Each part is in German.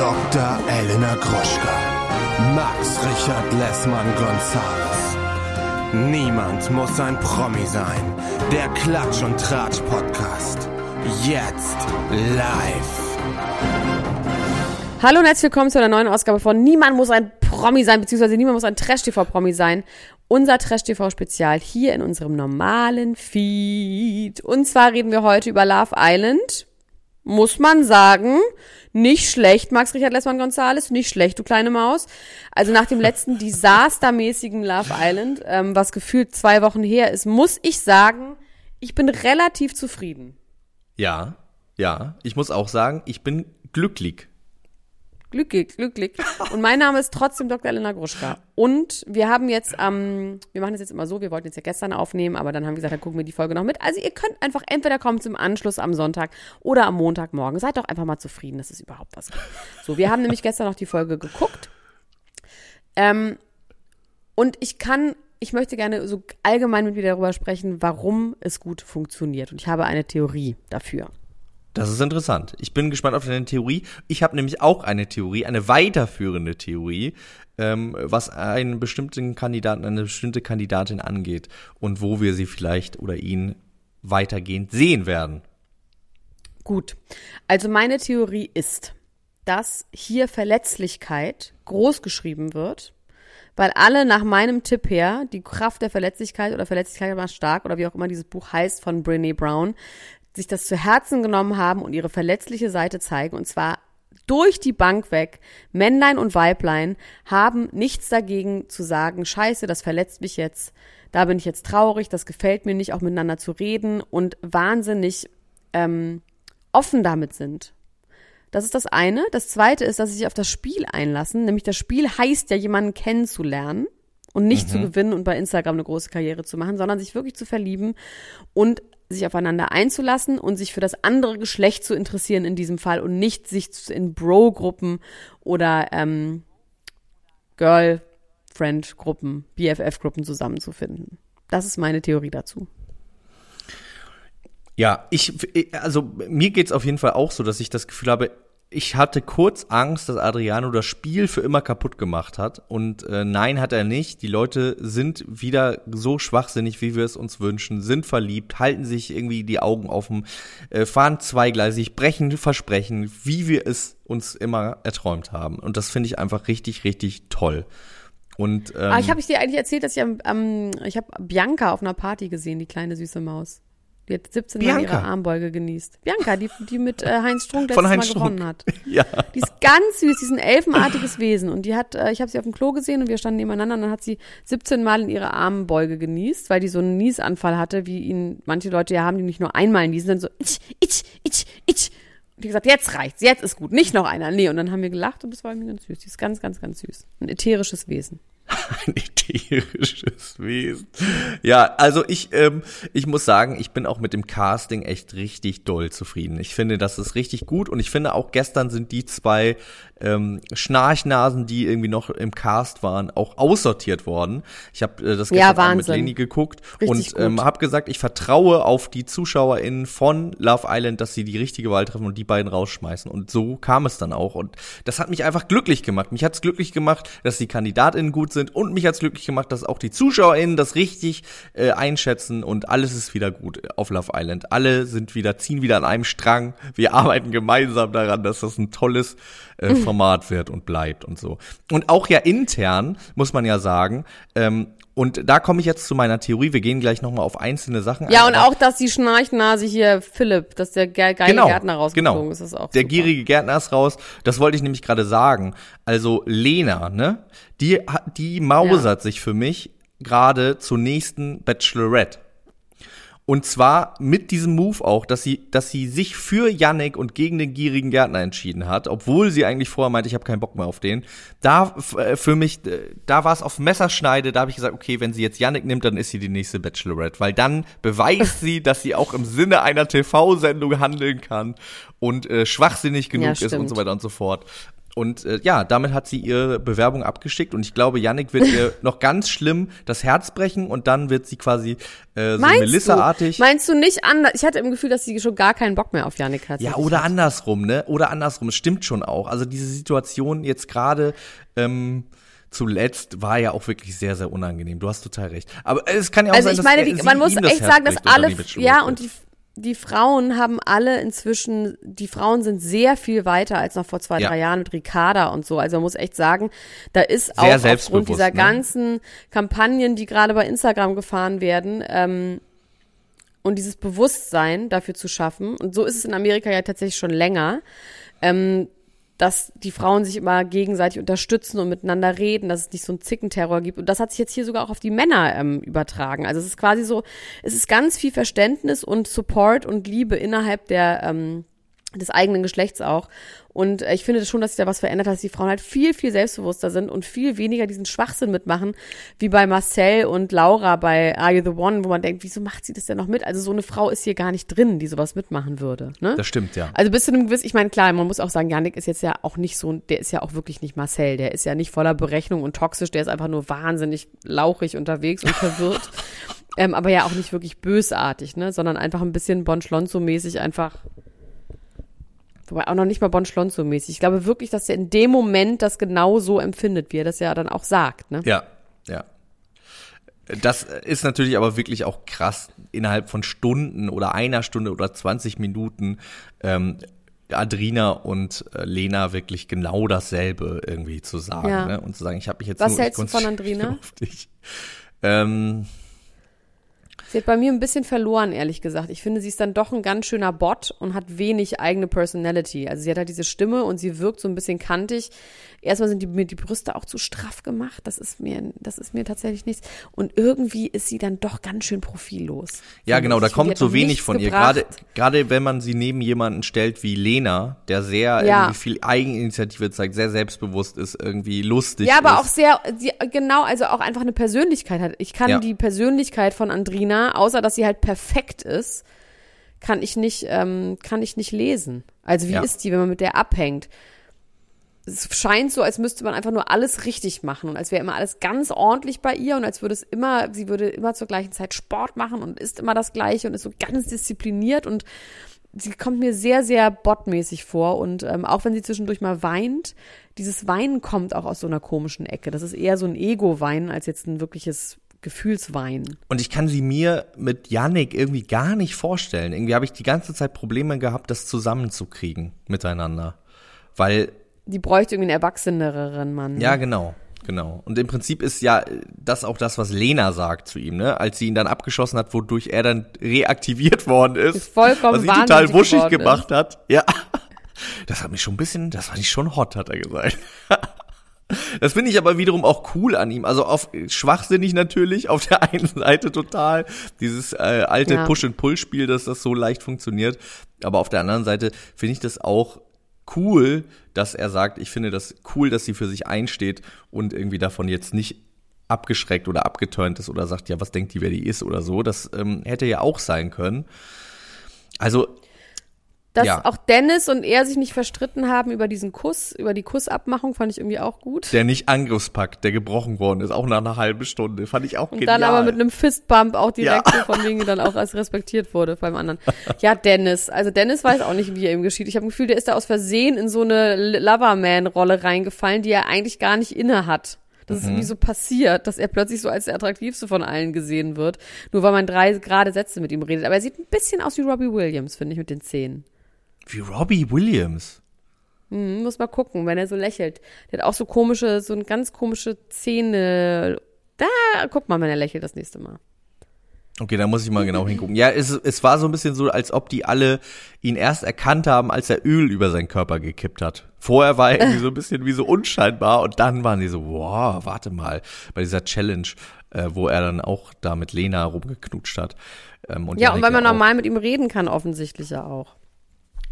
Dr. Elena Gruschka. Max Richard Lessmann Gonzales. Niemand muss ein Promi sein. Der Klatsch und Tratsch Podcast. Jetzt live. Hallo und herzlich willkommen zu einer neuen Ausgabe von Niemand muss ein Promi sein, beziehungsweise niemand muss ein Trash-TV-Promi sein. Unser Trash-TV-Spezial hier in unserem normalen Feed. Und zwar reden wir heute über Love Island. Muss man sagen, nicht schlecht, Max Richard Lessmann Gonzales, nicht schlecht, du kleine Maus. Also nach dem letzten desastermäßigen Love Island, ähm, was gefühlt zwei Wochen her ist, muss ich sagen, ich bin relativ zufrieden. Ja, ja. Ich muss auch sagen, ich bin glücklich. Glücklich, glücklich. Und mein Name ist trotzdem Dr. Elena Gruschka. Und wir haben jetzt ähm, wir machen das jetzt immer so, wir wollten jetzt ja gestern aufnehmen, aber dann haben wir gesagt, dann gucken wir die Folge noch mit. Also ihr könnt einfach entweder kommen zum Anschluss am Sonntag oder am Montagmorgen. Seid doch einfach mal zufrieden, dass es überhaupt was gibt. So, wir haben nämlich gestern noch die Folge geguckt. Ähm, und ich kann, ich möchte gerne so allgemein mit dir darüber sprechen, warum es gut funktioniert. Und ich habe eine Theorie dafür. Das ist interessant. Ich bin gespannt auf deine Theorie. Ich habe nämlich auch eine Theorie, eine weiterführende Theorie, ähm, was einen bestimmten Kandidaten, eine bestimmte Kandidatin angeht und wo wir sie vielleicht oder ihn weitergehend sehen werden. Gut. Also meine Theorie ist, dass hier Verletzlichkeit groß geschrieben wird, weil alle nach meinem Tipp her die Kraft der Verletzlichkeit oder Verletzlichkeit war stark oder wie auch immer dieses Buch heißt von Brene Brown sich das zu Herzen genommen haben und ihre verletzliche Seite zeigen, und zwar durch die Bank weg, Männlein und Weiblein, haben nichts dagegen zu sagen, scheiße, das verletzt mich jetzt, da bin ich jetzt traurig, das gefällt mir nicht, auch miteinander zu reden und wahnsinnig ähm, offen damit sind. Das ist das eine. Das zweite ist, dass sie sich auf das Spiel einlassen. Nämlich das Spiel heißt ja, jemanden kennenzulernen und nicht mhm. zu gewinnen und bei Instagram eine große Karriere zu machen, sondern sich wirklich zu verlieben und sich aufeinander einzulassen und sich für das andere Geschlecht zu interessieren in diesem Fall und nicht sich in Bro-Gruppen oder ähm, Girlfriend-Gruppen, BFF-Gruppen zusammenzufinden. Das ist meine Theorie dazu. Ja, ich, also mir geht's auf jeden Fall auch so, dass ich das Gefühl habe, ich hatte kurz Angst, dass Adriano das Spiel für immer kaputt gemacht hat. Und äh, nein, hat er nicht. Die Leute sind wieder so schwachsinnig, wie wir es uns wünschen, sind verliebt, halten sich irgendwie die Augen offen, äh, fahren zweigleisig, brechen Versprechen, wie wir es uns immer erträumt haben. Und das finde ich einfach richtig, richtig toll. Und, ähm, ah, ich habe ich dir eigentlich erzählt, dass ich am, am ich habe Bianca auf einer Party gesehen, die kleine süße Maus. Die hat 17 Mal ihre Armbeuge genießt. Bianca, die, die mit äh, Heinz Strunk letztes Mal Strunk. gewonnen hat. ja. Die ist ganz süß, die ist ein elfenartiges Wesen. Und die hat, äh, ich habe sie auf dem Klo gesehen und wir standen nebeneinander und dann hat sie 17 Mal in ihre Armbeuge genießt, weil die so einen Niesanfall hatte, wie ihn manche Leute ja haben, die nicht nur einmal niesen, dann so itch, itch, itch, itch. Und die gesagt, jetzt reicht's, jetzt ist gut, nicht noch einer. Nee, und dann haben wir gelacht und das war irgendwie ganz süß. Die ist ganz, ganz, ganz süß. Ein ätherisches Wesen. Ein ätherisches Wesen. Ja, also ich, ähm, ich muss sagen, ich bin auch mit dem Casting echt richtig doll zufrieden. Ich finde, das ist richtig gut und ich finde auch gestern sind die zwei ähm, Schnarchnasen, die irgendwie noch im Cast waren, auch aussortiert worden. Ich habe äh, das gestern ja, mit Leni geguckt richtig und ähm, habe gesagt, ich vertraue auf die ZuschauerInnen von Love Island, dass sie die richtige Wahl treffen und die beiden rausschmeißen. Und so kam es dann auch. Und das hat mich einfach glücklich gemacht. Mich hat es glücklich gemacht, dass die KandidatInnen gut sind und mich hat es glücklich gemacht, dass auch die ZuschauerInnen das richtig äh, einschätzen und alles ist wieder gut auf Love Island. Alle sind wieder, ziehen wieder an einem Strang. Wir arbeiten gemeinsam daran, dass das ein tolles äh, Format wird und bleibt und so. Und auch ja intern, muss man ja sagen, ähm, und da komme ich jetzt zu meiner Theorie. Wir gehen gleich nochmal auf einzelne Sachen Ja, ein. und auch, dass die Schnarchnase hier Philipp, dass der ge geile genau, Gärtner rausgeflogen genau. ist, ist auch Der super. gierige Gärtner ist raus. Das wollte ich nämlich gerade sagen. Also Lena, ne? Die, die mausert ja. sich für mich gerade zur nächsten Bachelorette. Und zwar mit diesem Move auch, dass sie, dass sie sich für Yannick und gegen den gierigen Gärtner entschieden hat, obwohl sie eigentlich vorher meinte, ich habe keinen Bock mehr auf den. Da äh, für mich, äh, da war es auf Messerschneide, da habe ich gesagt, okay, wenn sie jetzt Yannick nimmt, dann ist sie die nächste Bachelorette, weil dann beweist sie, dass sie auch im Sinne einer TV-Sendung handeln kann und äh, schwachsinnig genug ja, ist und so weiter und so fort. Und äh, ja, damit hat sie ihre Bewerbung abgeschickt und ich glaube, Yannick wird ihr noch ganz schlimm das Herz brechen und dann wird sie quasi äh, so Melissa-artig. Meinst du nicht anders? Ich hatte im Gefühl, dass sie schon gar keinen Bock mehr auf Yannick hat. Ja, oder andersrum, ne? Oder andersrum. Es stimmt schon auch. Also diese Situation jetzt gerade ähm, zuletzt war ja auch wirklich sehr, sehr unangenehm. Du hast total recht. Aber es kann ja auch also sein, ich meine, dass wie, man muss echt sagen, dass alle, ja, und die die Frauen haben alle inzwischen, die Frauen sind sehr viel weiter als noch vor zwei, ja. drei Jahren mit Ricarda und so. Also man muss echt sagen, da ist auch aufgrund dieser ne? ganzen Kampagnen, die gerade bei Instagram gefahren werden, ähm, und dieses Bewusstsein dafür zu schaffen, und so ist es in Amerika ja tatsächlich schon länger, ähm, dass die Frauen sich immer gegenseitig unterstützen und miteinander reden, dass es nicht so einen Zickenterror gibt. Und das hat sich jetzt hier sogar auch auf die Männer ähm, übertragen. Also es ist quasi so, es ist ganz viel Verständnis und Support und Liebe innerhalb der ähm, des eigenen Geschlechts auch. Und äh, ich finde schon, dass sich da was verändert hat, dass die Frauen halt viel, viel selbstbewusster sind und viel weniger diesen Schwachsinn mitmachen, wie bei Marcel und Laura bei Are You the One, wo man denkt, wieso macht sie das denn noch mit? Also so eine Frau ist hier gar nicht drin, die sowas mitmachen würde. Ne? Das stimmt, ja. Also bis zu einem gewissen, ich meine, klar, man muss auch sagen, Janik ist jetzt ja auch nicht so, der ist ja auch wirklich nicht Marcel, der ist ja nicht voller Berechnung und toxisch, der ist einfach nur wahnsinnig lauchig unterwegs und verwirrt. ähm, aber ja auch nicht wirklich bösartig, ne? Sondern einfach ein bisschen Bon Schlonzo-mäßig einfach Wobei auch noch nicht mal Bon Schlonzo-mäßig. Ich glaube wirklich, dass er in dem Moment das genau so empfindet, wie er das ja dann auch sagt. Ne? Ja, ja. Das ist natürlich aber wirklich auch krass, innerhalb von Stunden oder einer Stunde oder 20 Minuten ähm, Adrina und äh, Lena wirklich genau dasselbe irgendwie zu sagen. Ja. Ne? Und zu sagen, ich habe mich jetzt Was nur, hältst du von Andrina? Ähm, Sie hat bei mir ein bisschen verloren, ehrlich gesagt. Ich finde, sie ist dann doch ein ganz schöner Bot und hat wenig eigene Personality. Also sie hat halt diese Stimme und sie wirkt so ein bisschen kantig. Erstmal sind die, mir die Brüste auch zu straff gemacht. Das ist mir, das ist mir tatsächlich nichts. Und irgendwie ist sie dann doch ganz schön profillos. Ja, genau, da kommt so wenig von ihr. Gerade, gerade wenn man sie neben jemanden stellt wie Lena, der sehr ja. irgendwie viel Eigeninitiative zeigt, sehr selbstbewusst ist, irgendwie lustig Ja, aber ist. auch sehr, genau, also auch einfach eine Persönlichkeit hat. Ich kann ja. die Persönlichkeit von Andrina, außer dass sie halt perfekt ist, kann ich nicht, ähm, kann ich nicht lesen. Also wie ja. ist die, wenn man mit der abhängt? es scheint so, als müsste man einfach nur alles richtig machen und als wäre immer alles ganz ordentlich bei ihr und als würde es immer, sie würde immer zur gleichen Zeit Sport machen und isst immer das Gleiche und ist so ganz diszipliniert und sie kommt mir sehr, sehr botmäßig vor und ähm, auch wenn sie zwischendurch mal weint, dieses Weinen kommt auch aus so einer komischen Ecke. Das ist eher so ein Ego-Weinen als jetzt ein wirkliches Gefühlsweinen. Und ich kann sie mir mit Yannick irgendwie gar nicht vorstellen. Irgendwie habe ich die ganze Zeit Probleme gehabt, das zusammenzukriegen miteinander. Weil die bräuchte irgendwie einen erwachseneren Mann. Ja, genau. Genau. Und im Prinzip ist ja das auch das, was Lena sagt zu ihm, ne? Als sie ihn dann abgeschossen hat, wodurch er dann reaktiviert worden ist. ist vollkommen was ihn total wuschig gemacht ist. hat. Ja. Das hat mich schon ein bisschen, das fand ich schon hot, hat er gesagt. Das finde ich aber wiederum auch cool an ihm. Also auf schwachsinnig natürlich, auf der einen Seite total. Dieses äh, alte ja. Push-and-Pull-Spiel, dass das so leicht funktioniert. Aber auf der anderen Seite finde ich das auch cool, dass er sagt, ich finde das cool, dass sie für sich einsteht und irgendwie davon jetzt nicht abgeschreckt oder abgeturnt ist oder sagt, ja, was denkt die, wer die ist oder so. Das ähm, hätte ja auch sein können. Also dass ja. auch Dennis und er sich nicht verstritten haben über diesen Kuss, über die Kussabmachung, fand ich irgendwie auch gut. Der nicht Angriffspakt, der gebrochen worden ist, auch nach einer halben Stunde, fand ich auch und genial. Und dann aber mit einem Fistbump auch direkt ja. so von wegen dann auch als respektiert wurde beim anderen. Ja, Dennis. Also Dennis weiß auch nicht, wie er ihm geschieht. Ich habe ein Gefühl, der ist da aus Versehen in so eine Loverman-Rolle reingefallen, die er eigentlich gar nicht inne hat. Das mhm. ist irgendwie so passiert, dass er plötzlich so als der attraktivste von allen gesehen wird, nur weil man drei gerade Sätze mit ihm redet. Aber er sieht ein bisschen aus wie Robbie Williams, finde ich, mit den Zähnen. Wie Robbie Williams. Hm, muss mal gucken, wenn er so lächelt. Der hat auch so komische, so ein ganz komische Zähne. Da, guck mal, wenn er lächelt das nächste Mal. Okay, da muss ich mal genau hingucken. Ja, es, es war so ein bisschen so, als ob die alle ihn erst erkannt haben, als er Öl über seinen Körper gekippt hat. Vorher war er irgendwie so ein bisschen wie so unscheinbar und dann waren die so, wow, warte mal, bei dieser Challenge, äh, wo er dann auch da mit Lena rumgeknutscht hat. Ähm, und ja, und weil man normal mit ihm reden kann, offensichtlich ja auch.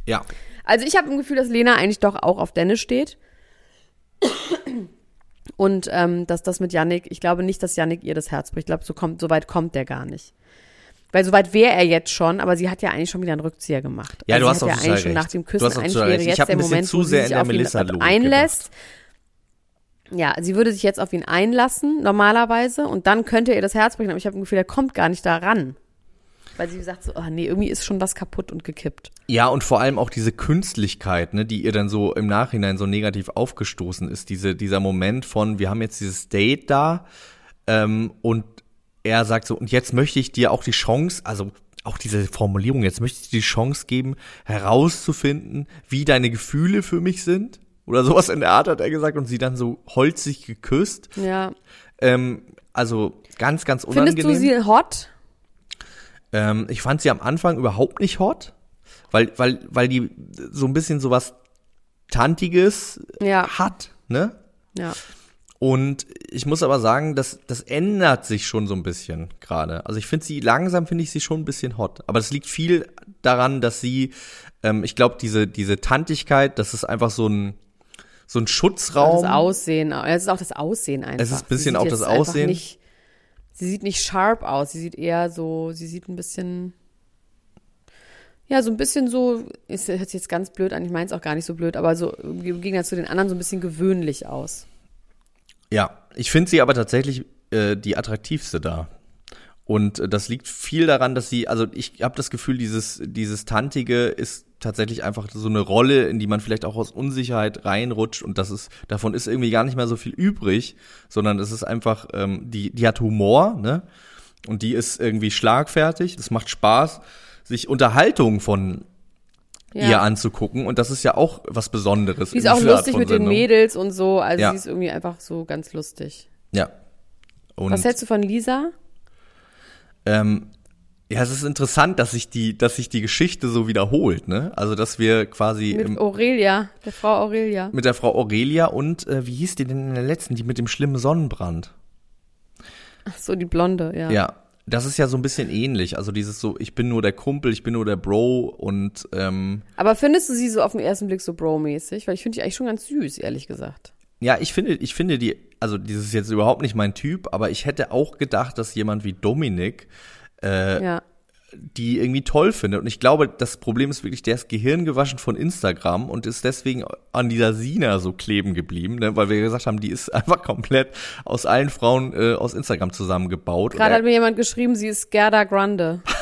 Ja. Also ich habe ein Gefühl, dass Lena eigentlich doch auch auf Dennis steht. Und ähm, dass das mit Yannick, ich glaube nicht, dass Yannick ihr das Herz bricht. Ich glaube, so, kommt, so weit kommt der gar nicht. Weil soweit wäre er jetzt schon, aber sie hat ja eigentlich schon wieder einen Rückzieher gemacht. Ja, also du hast ja eigentlich schon recht. nach dem Du Küssen hast auch eigentlich wäre jetzt der Moment, zu wo sie sehr sich auf ihn einlässt. Ja, sie würde sich jetzt auf ihn einlassen, normalerweise, und dann könnte ihr das Herz brechen, aber ich habe ein Gefühl, er kommt gar nicht da ran. Weil sie sagt so, oh nee, irgendwie ist schon was kaputt und gekippt. Ja, und vor allem auch diese Künstlichkeit, ne, die ihr dann so im Nachhinein so negativ aufgestoßen ist. Diese, dieser Moment von, wir haben jetzt dieses Date da ähm, und er sagt so, und jetzt möchte ich dir auch die Chance, also auch diese Formulierung, jetzt möchte ich dir die Chance geben, herauszufinden, wie deine Gefühle für mich sind. Oder sowas in der Art hat er gesagt und sie dann so holzig geküsst. Ja. Ähm, also ganz, ganz unangenehm. Findest du sie hot? Ähm, ich fand sie am Anfang überhaupt nicht hot, weil, weil, weil die so ein bisschen sowas Tantiges Ja. hat, ne? Ja. Und ich muss aber sagen, das, das ändert sich schon so ein bisschen gerade. Also ich finde sie, langsam finde ich sie schon ein bisschen hot. Aber das liegt viel daran, dass sie, ähm, ich glaube, diese, diese Tantigkeit, das ist einfach so ein, so ein Schutzraum. Das Aussehen, es ist auch das Aussehen einfach. Es ist ein bisschen auch das Aussehen. Nicht, sie sieht nicht sharp aus, sie sieht eher so, sie sieht ein bisschen, ja, so ein bisschen so, ist, hört sich jetzt ganz blöd an, ich meine es auch gar nicht so blöd, aber so im Gegensatz zu den anderen so ein bisschen gewöhnlich aus. Ja, ich finde sie aber tatsächlich äh, die attraktivste da. Und äh, das liegt viel daran, dass sie, also ich habe das Gefühl, dieses, dieses Tantige ist tatsächlich einfach so eine Rolle, in die man vielleicht auch aus Unsicherheit reinrutscht und das ist, davon ist irgendwie gar nicht mehr so viel übrig, sondern es ist einfach, ähm, die, die hat Humor, ne? Und die ist irgendwie schlagfertig, das macht Spaß, sich Unterhaltung von Ja. ihr anzugucken und das ist ja auch was Besonderes. Sie ist auch lustig mit den Sendung. Mädels und so, also Ja. sie ist irgendwie einfach so ganz lustig. Ja. Und Was hältst du von Lisa? Ähm, ja, es ist interessant, dass sich die, dass sich die Geschichte so wiederholt, ne? Also, dass wir quasi Mit im, Aurelia, der Frau Aurelia. mit der Frau Aurelia und äh, wie hieß die denn in der letzten, die mit dem schlimmen Sonnenbrand? Ach so, die Blonde, ja. Ja, das ist ja so ein bisschen ähnlich. Also dieses so, ich bin nur der Kumpel, ich bin nur der Bro und ähm, Aber findest du sie so auf den ersten Blick so bro-mäßig? Weil ich finde die eigentlich schon ganz süß, ehrlich gesagt. ja, ich finde, ich finde die, also dieses ist jetzt überhaupt nicht mein Typ, aber ich hätte auch gedacht, dass jemand wie Dominik äh, Ja. die irgendwie toll findet. Und ich glaube, das Problem ist wirklich, der ist gehirngewaschen von Instagram und ist deswegen an dieser Sina so kleben geblieben, ne? weil wir gesagt haben, die ist einfach komplett aus allen Frauen äh, aus Instagram zusammengebaut. Gerade hat mir jemand geschrieben, sie ist Gerda Grande. er-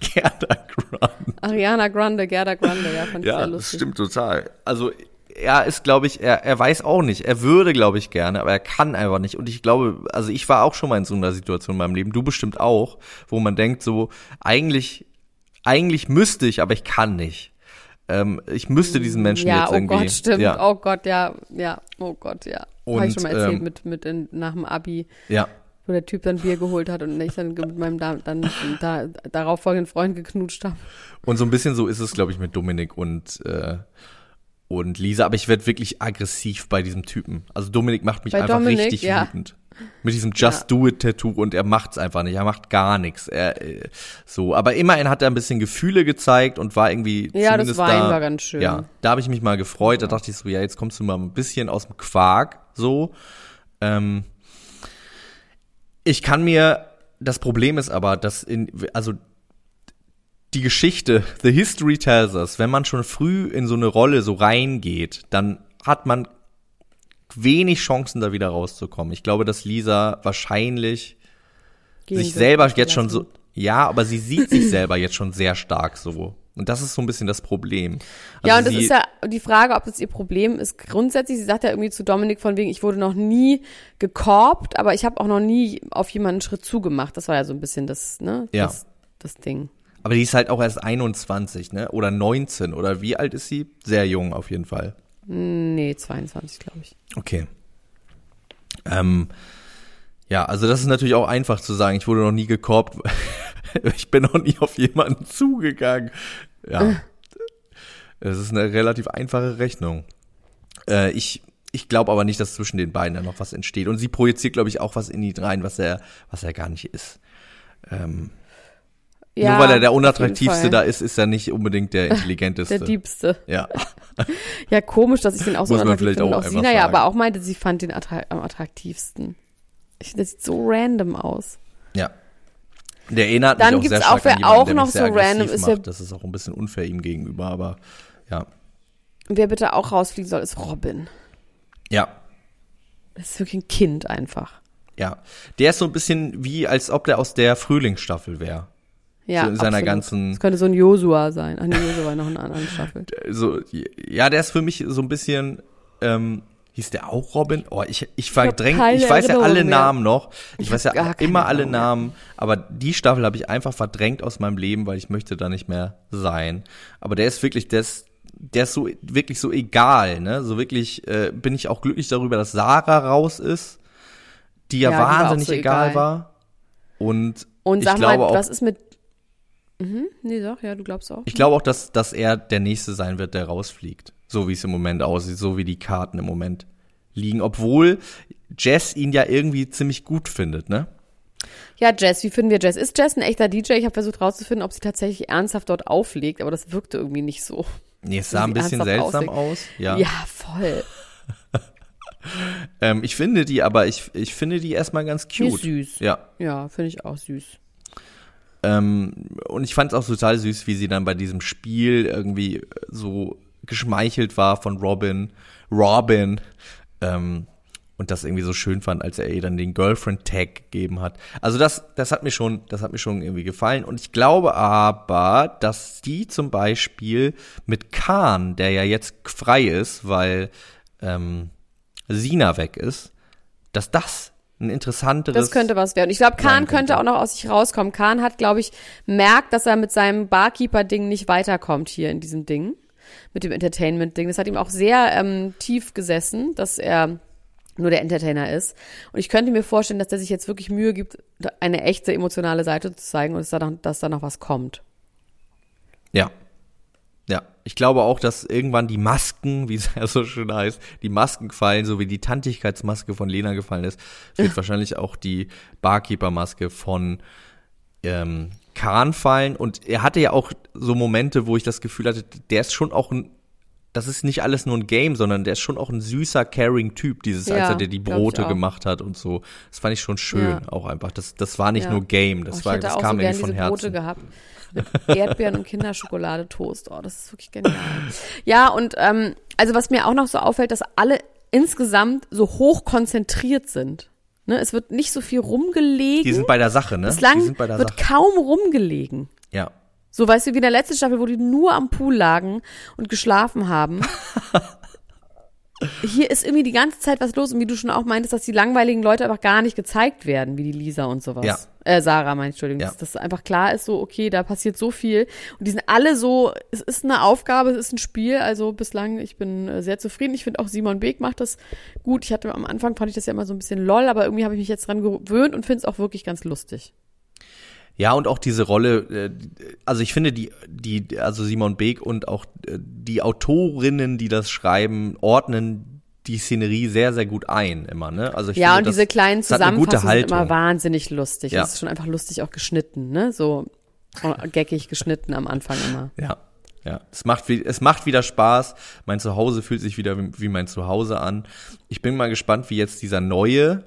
Gerda Grant. Ariana Grande, Gerda Grande, ja, fand ich Ja, sehr das lustig. stimmt total. Also er ist, glaube ich, er, er weiß auch nicht. Er würde, glaube ich, gerne, aber er kann einfach nicht. Und ich glaube, also ich war auch schon mal in so einer Situation in meinem Leben, du bestimmt auch, wo man denkt so, eigentlich, eigentlich müsste ich, aber ich kann nicht. Ähm, ich müsste diesen Menschen Ja, jetzt oh irgendwie. Gott, stimmt. Ja, Oh Gott, ja, ja, oh Gott, ja. Habe Und, ich schon mal erzählt ähm, mit, mit in, nach dem Abi, ja. wo der Typ dann Bier geholt hat und ich dann mit meinem da, dann da, darauf folgenden Freund geknutscht habe. Und so ein bisschen so ist es, glaube ich, mit Dominik und äh, und Lisa, aber ich werde wirklich aggressiv bei diesem Typen. Also Dominik macht mich Bei einfach Dominik, richtig ja. wütend. Mit diesem Just Do It Tattoo und er macht's einfach nicht. Er macht gar nichts. Er äh, so, aber immerhin hat er ein bisschen Gefühle gezeigt und war irgendwie Ja, das zumindest Wein da, war ganz schön. Ja, da habe ich mich mal gefreut. Da dachte ich so, ja, jetzt kommst du mal ein bisschen aus dem Quark so. Ähm, ich kann mir das Problem ist aber, dass in also die Geschichte, the history tells us, wenn man schon früh in so eine Rolle so reingeht, dann hat man wenig Chancen, da wieder rauszukommen. Ich glaube, dass Lisa wahrscheinlich Gehen sich selber jetzt schon so, ja, aber sie sieht sich selber jetzt schon sehr stark so. Und das ist so ein bisschen das Problem. Also ja, und das ist ja die Frage, ob das ihr Problem ist. Grundsätzlich, sie sagt ja irgendwie zu Dominik von wegen, ich wurde noch nie gekorbt, aber ich habe auch noch nie auf jemanden einen Schritt zugemacht. Das war ja so ein bisschen das, ne? Ja. Das, das Ding. Aber die ist halt auch erst 21, ne? Oder 19 oder wie alt ist sie? Sehr jung auf jeden Fall. Nee, 22, glaube ich. Okay. Ähm, ja, also das ist natürlich auch einfach zu sagen, ich wurde noch nie gekorbt. ich bin noch nie auf jemanden zugegangen. Ja. Es ist eine relativ einfache Rechnung. Äh, ich ich glaube aber nicht, dass zwischen den beiden da noch was entsteht. Und sie projiziert, glaube ich, auch was in ihn rein, was er, was er gar nicht ist. Ähm, Ja, nur weil er der unattraktivste da ist, ist er nicht unbedingt der intelligenteste. Der Diebste. ja. Ja, komisch, dass ich den auch so Muss man vielleicht finde. auch Auch Sina ja sagen. aber auch meinte, sie fand den am attraktivsten. Ich finde, das sieht so random aus. Ja. Der erinnert Dann mich auch gibt's sehr auch, stark wer an jemanden, auch der noch mich so random ist, macht. Das ist auch ein bisschen unfair ihm gegenüber, aber ja. Wer bitte auch rausfliegen soll, ist Robin. Ja, Das ist wirklich ein Kind einfach. ja. Der ist so ein bisschen wie, als ob der aus der Frühlingsstaffel wäre. Ja, So in seiner absolut. ganzen- Das könnte so ein Josua sein. Ach nee, Josua noch in einer anderen Staffel. So, ja, der ist für mich so ein bisschen, ähm, hieß der auch Robin? Oh, ich, ich verdränge, keine ich weiß ja alle mehr. Namen noch. Ich, Ich weiß ja immer alle. Namen, aber die Staffel habe ich einfach verdrängt aus meinem Leben, weil ich möchte da nicht mehr sein. Aber der ist wirklich, der ist, der ist so wirklich so egal, ne? So wirklich äh, bin ich auch glücklich darüber, dass Sarah raus ist, die ja, Ja, die war wahnsinnig so egal, egal. war. Und, Und ich sag glaube mal, auch, was ist mit. Mhm, nee, sag, ja, du glaubst auch. ich glaube auch, dass, dass er der Nächste sein wird, der rausfliegt. So wie es im Moment aussieht, so wie die Karten im Moment liegen. Obwohl Jess ihn ja irgendwie ziemlich gut findet, ne? Ja, Jess, wie finden wir Jess? Ist Jess ein echter DJ? Ich habe versucht rauszufinden, ob sie tatsächlich ernsthaft dort auflegt, aber das wirkte irgendwie nicht so. Nee, es sah ein bisschen seltsam aussieht. aus. Ja. Ja, voll. Ähm, ich finde die, aber ich, ich finde die erstmal ganz Die ist cute. süß. Ja. Ja, finde ich auch süß. Ähm, und ich fand es auch total süß, wie sie dann bei diesem Spiel irgendwie so geschmeichelt war von Robin. Robin. Ähm, und das irgendwie so schön fand, als er ihr dann den Girlfriend-Tag gegeben hat. Also das, das hat mir schon, das hat mir schon irgendwie gefallen. Und ich glaube aber, dass die zum Beispiel mit Khan, der ja jetzt frei ist, weil ähm, Sina weg ist, dass das ein interessanteres. Das könnte was werden. Ich glaube, Kahn könnte könnte. auch noch aus sich rauskommen. Kahn hat, glaube ich, merkt, dass er mit seinem Barkeeper-Ding nicht weiterkommt hier in diesem Ding. Mit dem Entertainment-Ding. Das hat ihm auch sehr ähm, tief gesessen, dass er nur der Entertainer ist. Und ich könnte mir vorstellen, dass der sich jetzt wirklich Mühe gibt, eine echte emotionale Seite zu zeigen und dass da noch, dass da noch was kommt. Ja. Ja. Ich glaube auch, dass irgendwann die Masken, wie es ja so schön heißt, die Masken fallen, so wie die Tantigkeitsmaske von Lena gefallen ist, wird wahrscheinlich auch die Barkeeper-Maske von ähm, Kahn fallen. Und er hatte ja auch so Momente, wo ich das Gefühl hatte, der ist schon auch ein, das ist nicht alles nur ein Game, sondern der ist schon auch ein süßer, caring Typ, dieses, als Ja, er dir die Brote gemacht hat und so. Das fand ich schon schön, Ja. auch einfach. Das, das war nicht nur Game, das oh, war, das kam irgendwie von Herzen. Mit Erdbeeren und Kinderschokolade-Toast. Oh, das ist wirklich genial. Ja, und ähm, also was mir auch noch so auffällt, dass alle insgesamt so hoch konzentriert sind. Ne, es wird nicht so viel rumgelegen. Die sind bei der Sache, ne? die Bislang sind bei der wird Sache. kaum rumgelegen. Ja. So, weißt du, wie in der letzten Staffel, wo die nur am Pool lagen und geschlafen haben. Hier ist irgendwie die ganze Zeit was los und wie du schon auch meintest, dass die langweiligen Leute einfach gar nicht gezeigt werden, wie die Lisa und sowas. Ja. Äh, Sarah, meine Entschuldigung. Ja. Dass, dass einfach klar ist, so, okay, da passiert so viel. Und die sind alle so, es ist eine Aufgabe, es ist ein Spiel. Also bislang, ich bin äh, sehr zufrieden. Ich finde auch Simon Beek macht das gut. Ich hatte am Anfang, fand ich das ja immer so ein bisschen lol, aber irgendwie habe ich mich jetzt dran gewöhnt und finde es auch wirklich ganz lustig. Ja, und auch diese Rolle, äh, also ich finde die, die, also Simon Beek und auch äh, die Autorinnen, die das schreiben, ordnen die Szenerie sehr, sehr gut ein, immer, ne? Also ich Ja, finde, und das- diese kleinen Zusammenfassungen sind immer wahnsinnig lustig. Ja. Das ist schon einfach lustig auch geschnitten, ne? So geckig geschnitten am Anfang immer. Ja, ja. Es macht, wie- es macht wieder Spaß. Mein Zuhause fühlt sich wieder wie, wie mein Zuhause an. Ich bin mal gespannt, wie jetzt dieser neue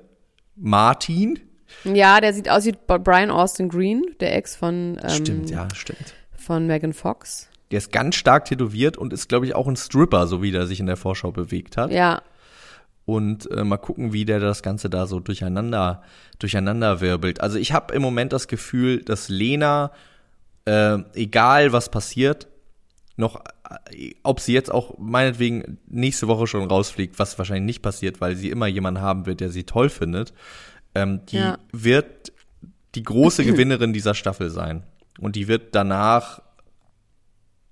Martin. Ja, der sieht aus wie Brian Austin Green, der Ex von, ähm, Stimmt, ja, stimmt. von Megan Fox. Der ist ganz stark tätowiert und ist, glaube ich, auch ein Stripper, so wie der sich in der Vorschau bewegt hat. Ja, und äh, mal gucken, wie der das Ganze da so durcheinander, durcheinander wirbelt. Also ich habe im Moment das Gefühl, dass Lena, äh, egal was passiert, noch, äh, ob sie jetzt auch meinetwegen nächste Woche schon rausfliegt, was wahrscheinlich nicht passiert, weil sie immer jemanden haben wird, der sie toll findet, ähm, die Ja. wird die große Gewinnerin dieser Staffel sein. Und die wird danach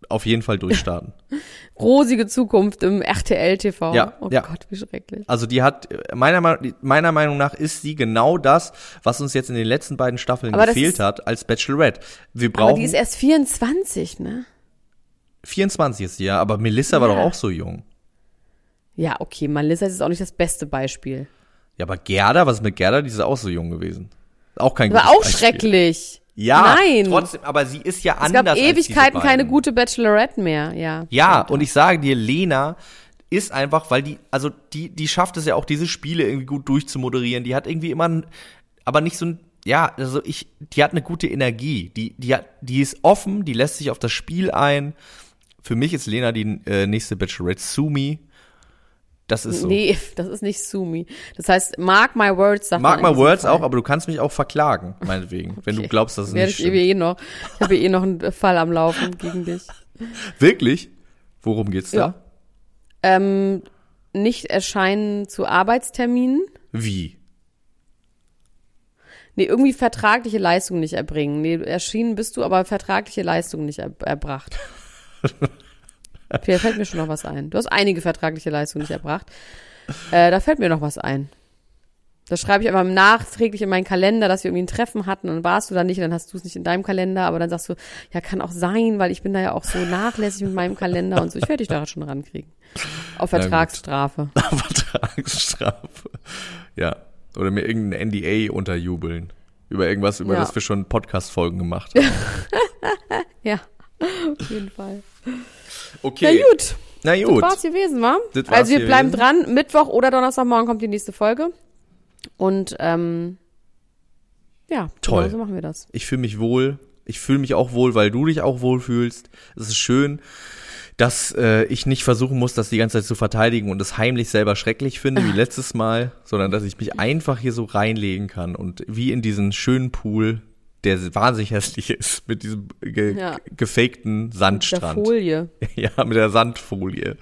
auf jeden Fall durchstarten. rosige Zukunft im RTL-TV. Ja, oh ja. Gott, wie schrecklich. Also die hat, meiner, Meinung- meiner Meinung nach ist sie genau das, was uns jetzt in den letzten beiden Staffeln Aber gefehlt ist- hat als Bachelorette. Wir Aber die brauchen, ist erst 24, ne? 24 ist sie ja, aber Melissa war Ja. doch auch so jung. Ja, okay, Melissa ist auch nicht das beste Beispiel. Ja, aber Gerda, was ist mit Gerda? Die ist auch so jung gewesen. Auch kein War auch Beispiel. schrecklich. Ja, Nein. trotzdem, aber sie ist ja Es anders gab als diese Ewigkeiten keine gute Bachelorette mehr, ja. Ja, und ich sage dir, Lena ist einfach, weil die, also die, die schafft es ja auch, diese Spiele irgendwie gut durchzumoderieren. Die hat irgendwie immer, ein, aber nicht so ein ja, also ich, die hat eine gute Energie. Die, die hat, die ist offen, die lässt sich auf das Spiel ein. Für mich ist Lena die äh, nächste Bachelorette Sumi. Das ist so. Nee, das ist nicht Sumi. Das heißt, mark my words. Sagt mark my words auch, aber du kannst mich auch verklagen, meinetwegen, okay. wenn du glaubst, dass es Werde nicht ich eh noch. Ich habe eh noch einen Fall am Laufen gegen dich. Wirklich? Worum geht's da? Ja. Ähm, nicht erscheinen zu Arbeitsterminen. Wie? Nee, irgendwie vertragliche Leistung nicht erbringen. Nee, erschienen bist du, aber vertragliche Leistung nicht er erbracht. Vielleicht fällt mir schon noch was ein. Du hast einige vertragliche Leistungen nicht erbracht. Äh, da fällt mir noch was ein. Das schreibe ich einfach nachträglich in meinen Kalender, dass wir irgendwie ein Treffen hatten und warst du da nicht und dann hast du es nicht in deinem Kalender, aber dann sagst du, ja, kann auch sein, weil ich bin da ja auch so nachlässig mit meinem Kalender und so. Ich werde dich da schon rankriegen. Auf Vertragsstrafe. Auf Vertragsstrafe. Ja. Oder mir irgendein NDA unterjubeln. Über irgendwas, über ja. das wir schon Podcast-Folgen gemacht haben. ja, auf jeden Fall. Okay. Na gut. Na gut. Das war's gewesen, wa? also wir bleiben gewesen. dran. Mittwoch oder Donnerstagmorgen kommt die nächste Folge. Und ähm, ja, toll. Genau so machen wir das. Ich fühle mich wohl. Ich fühle mich auch wohl, weil du dich auch wohl fühlst. Es ist schön, dass äh, ich nicht versuchen muss, das die ganze Zeit zu verteidigen und es heimlich selber schrecklich finde, wie letztes Mal, sondern dass ich mich einfach hier so reinlegen kann und wie in diesen schönen Pool der wahnsinnig hässlich ist, mit diesem ge ja. gefakten Sandstrand. Mit der Folie. Ja, mit der Sandfolie.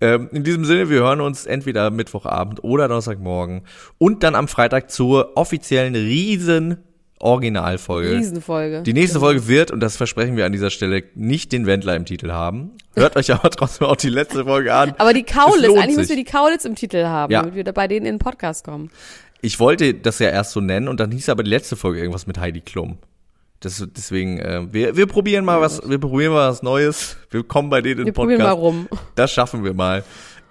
Ähm, in diesem Sinne, wir hören uns entweder Mittwochabend oder Donnerstagmorgen und dann am Freitag zur offiziellen riesen Originalfolge. Riesenfolge. Die nächste genau. Folge wird, und das versprechen wir an dieser Stelle, nicht den Wendler im Titel haben. Hört euch aber trotzdem auch die letzte Folge an. Aber die Kaulitz, eigentlich müssen wir die Kaulitz im Titel haben, ja. damit wir bei denen in den Podcast kommen. Ich wollte das ja erst so nennen und dann hieß aber die letzte Folge irgendwas mit Heidi Klum. Das, deswegen, äh, wir, wir probieren mal was, wir probieren mal was Neues. Wir kommen bei denen in den Podcast. Wir probieren mal rum. Das schaffen wir mal.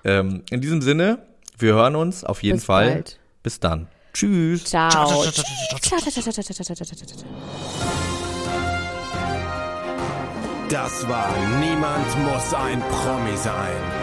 Ähm, in diesem Sinne, wir hören uns auf jeden Bis Fall. Bald. Bis dann. Tschüss. Ciao. Das war Niemand muss ein Promi sein.